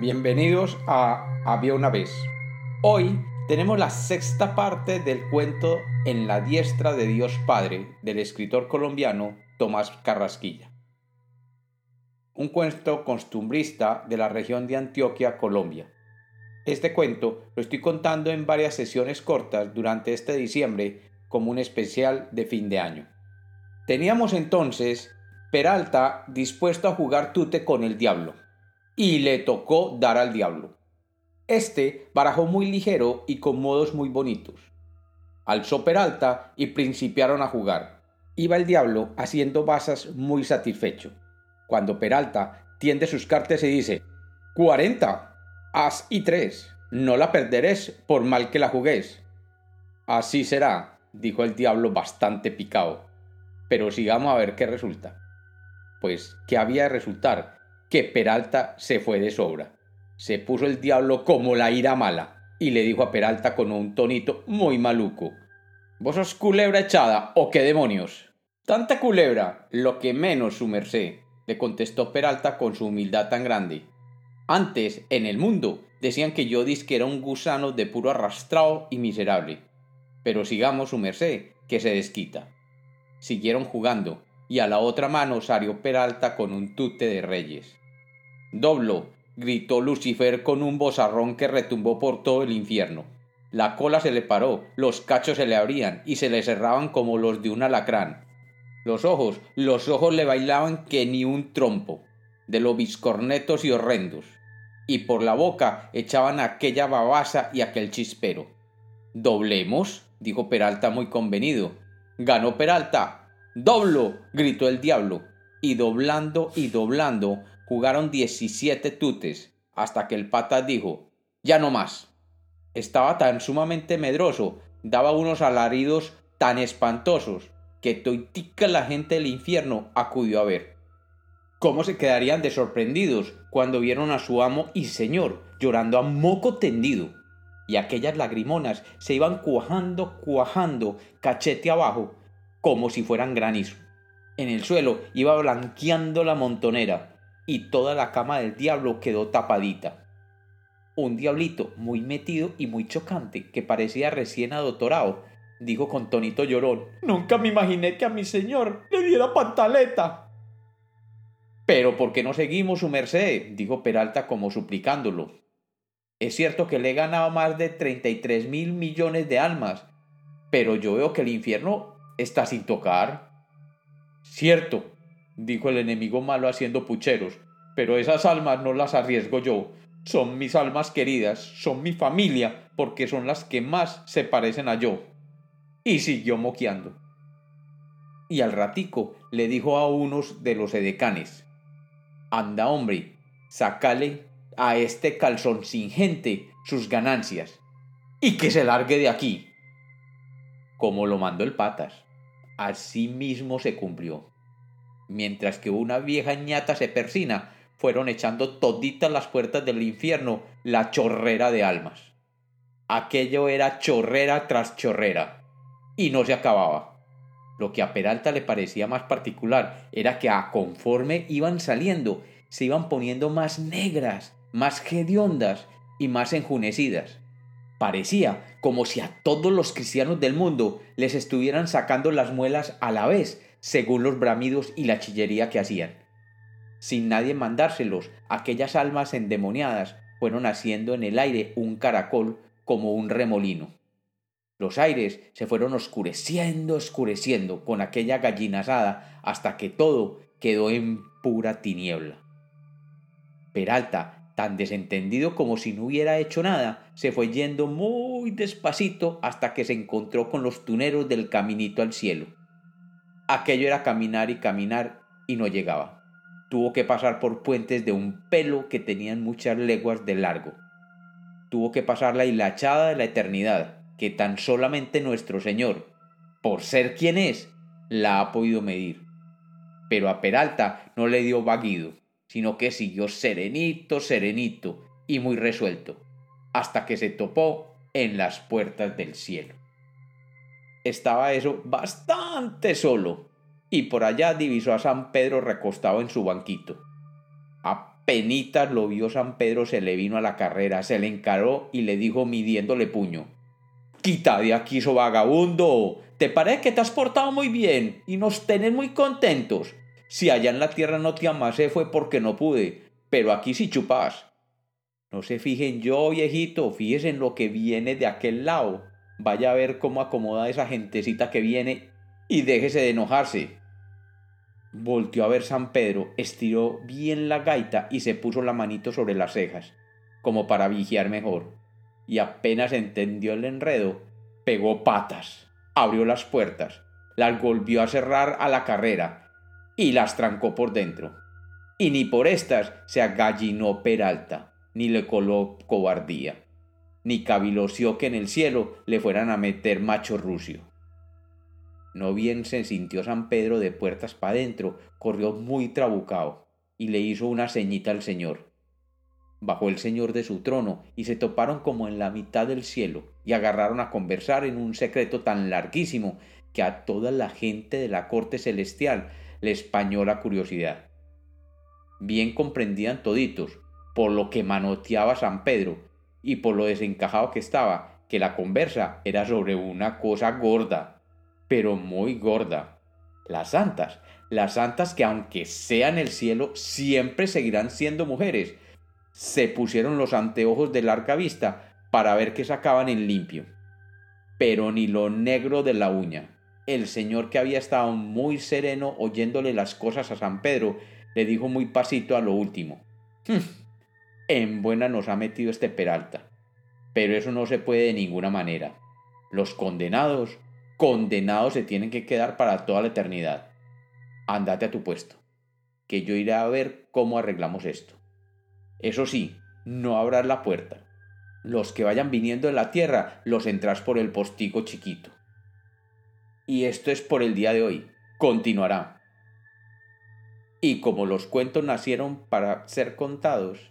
Bienvenidos a Había una vez. Hoy tenemos la sexta parte del cuento En la diestra de Dios Padre del escritor colombiano Tomás Carrasquilla. Un cuento costumbrista de la región de Antioquia, Colombia. Este cuento lo estoy contando en varias sesiones cortas durante este diciembre como un especial de fin de año. Teníamos entonces Peralta dispuesto a jugar tute con el diablo y le tocó dar al diablo. Este barajó muy ligero y con modos muy bonitos. Alzó Peralta y principiaron a jugar. Iba el diablo haciendo basas muy satisfecho. Cuando Peralta tiende sus cartas y dice, ¡Cuarenta! As y tres. No la perderéis por mal que la juguéis. Así será, dijo el diablo bastante picado. Pero sigamos a ver qué resulta. Pues, ¿qué había de resultar? Que Peralta se fue de sobra. Se puso el diablo como la ira mala y le dijo a Peralta con un tonito muy maluco. ¿Vos sos culebra echada o qué demonios? Tanta culebra, lo que menos su merced, le contestó Peralta con su humildad tan grande. Antes, en el mundo, decían que yo que era un gusano de puro arrastrado y miserable. Pero sigamos su merced, que se desquita. Siguieron jugando, y a la otra mano salió Peralta con un tute de reyes. Doblo, gritó Lucifer con un bozarrón que retumbó por todo el infierno. La cola se le paró, los cachos se le abrían y se le cerraban como los de un alacrán. Los ojos, los ojos le bailaban que ni un trompo, de lo biscornetos y horrendos, y por la boca echaban aquella babasa y aquel chispero. ¿Doblemos? dijo Peralta muy convenido. Ganó Peralta. ¡Doblo! gritó el diablo, y doblando y doblando Jugaron 17 tutes, hasta que el pata dijo, ya no más. Estaba tan sumamente medroso, daba unos alaridos tan espantosos, que toitica la gente del infierno acudió a ver. ¿Cómo se quedarían de sorprendidos cuando vieron a su amo y señor llorando a moco tendido? Y aquellas lagrimonas se iban cuajando, cuajando, cachete abajo, como si fueran granizo. En el suelo iba blanqueando la montonera, y toda la cama del diablo quedó tapadita. Un diablito muy metido y muy chocante, que parecía recién adotorado, dijo con tonito llorón, Nunca me imaginé que a mi señor le diera pantaleta. Pero ¿por qué no seguimos su merced? dijo Peralta como suplicándolo. Es cierto que le he ganado más de treinta y tres mil millones de almas, pero yo veo que el infierno está sin tocar. Cierto, dijo el enemigo malo haciendo pucheros, pero esas almas no las arriesgo yo. Son mis almas queridas, son mi familia, porque son las que más se parecen a yo. Y siguió moqueando. Y al ratico le dijo a unos de los edecanes, Anda hombre, sacale a este calzón sin gente sus ganancias, y que se largue de aquí. Como lo mandó el patas, así mismo se cumplió mientras que una vieja ñata se persina, fueron echando toditas las puertas del infierno la chorrera de almas. Aquello era chorrera tras chorrera, y no se acababa. Lo que a Peralta le parecía más particular era que a conforme iban saliendo, se iban poniendo más negras, más hediondas y más enjunecidas. Parecía como si a todos los cristianos del mundo les estuvieran sacando las muelas a la vez, según los bramidos y la chillería que hacían. Sin nadie mandárselos, aquellas almas endemoniadas fueron haciendo en el aire un caracol como un remolino. Los aires se fueron oscureciendo, oscureciendo con aquella gallina asada hasta que todo quedó en pura tiniebla. Peralta, tan desentendido como si no hubiera hecho nada, se fue yendo muy despacito hasta que se encontró con los tuneros del caminito al cielo. Aquello era caminar y caminar y no llegaba. Tuvo que pasar por puentes de un pelo que tenían muchas leguas de largo. Tuvo que pasar la hilachada de la eternidad, que tan solamente nuestro Señor, por ser quien es, la ha podido medir. Pero a Peralta no le dio vaguido, sino que siguió serenito, serenito y muy resuelto, hasta que se topó en las puertas del cielo estaba eso bastante solo, y por allá divisó a San Pedro recostado en su banquito. Apenitas lo vio San Pedro se le vino a la carrera, se le encaró y le dijo midiéndole puño. Quita de aquí, so vagabundo. Te parece que te has portado muy bien y nos tenés muy contentos. Si allá en la tierra no te amasé fue porque no pude, pero aquí sí chupas. No se fijen yo, viejito, fíjese en lo que viene de aquel lado. Vaya a ver cómo acomoda esa gentecita que viene y déjese de enojarse. Volteó a ver San Pedro, estiró bien la gaita y se puso la manito sobre las cejas, como para vigiar mejor. Y apenas entendió el enredo, pegó patas, abrió las puertas, las volvió a cerrar a la carrera y las trancó por dentro. Y ni por estas se agallinó Peralta, ni le coló cobardía, ni caviloció que en el cielo le fueran a meter macho rucio. No bien se sintió San Pedro de puertas para adentro, corrió muy trabucado y le hizo una ceñita al Señor. Bajó el Señor de su trono y se toparon como en la mitad del cielo y agarraron a conversar en un secreto tan larguísimo que a toda la gente de la corte celestial le españó la curiosidad. Bien comprendían toditos, por lo que manoteaba San Pedro y por lo desencajado que estaba, que la conversa era sobre una cosa gorda, pero muy gorda. Las santas, las santas que aunque sean el cielo, siempre seguirán siendo mujeres. Se pusieron los anteojos de larga vista para ver que sacaban en limpio. Pero ni lo negro de la uña. El señor que había estado muy sereno oyéndole las cosas a San Pedro, le dijo muy pasito a lo último. En buena nos ha metido este Peralta. Pero eso no se puede de ninguna manera. Los condenados condenados se tienen que quedar para toda la eternidad. Andate a tu puesto, que yo iré a ver cómo arreglamos esto. Eso sí, no abras la puerta. Los que vayan viniendo en la tierra los entras por el postigo chiquito. Y esto es por el día de hoy. Continuará. Y como los cuentos nacieron para ser contados,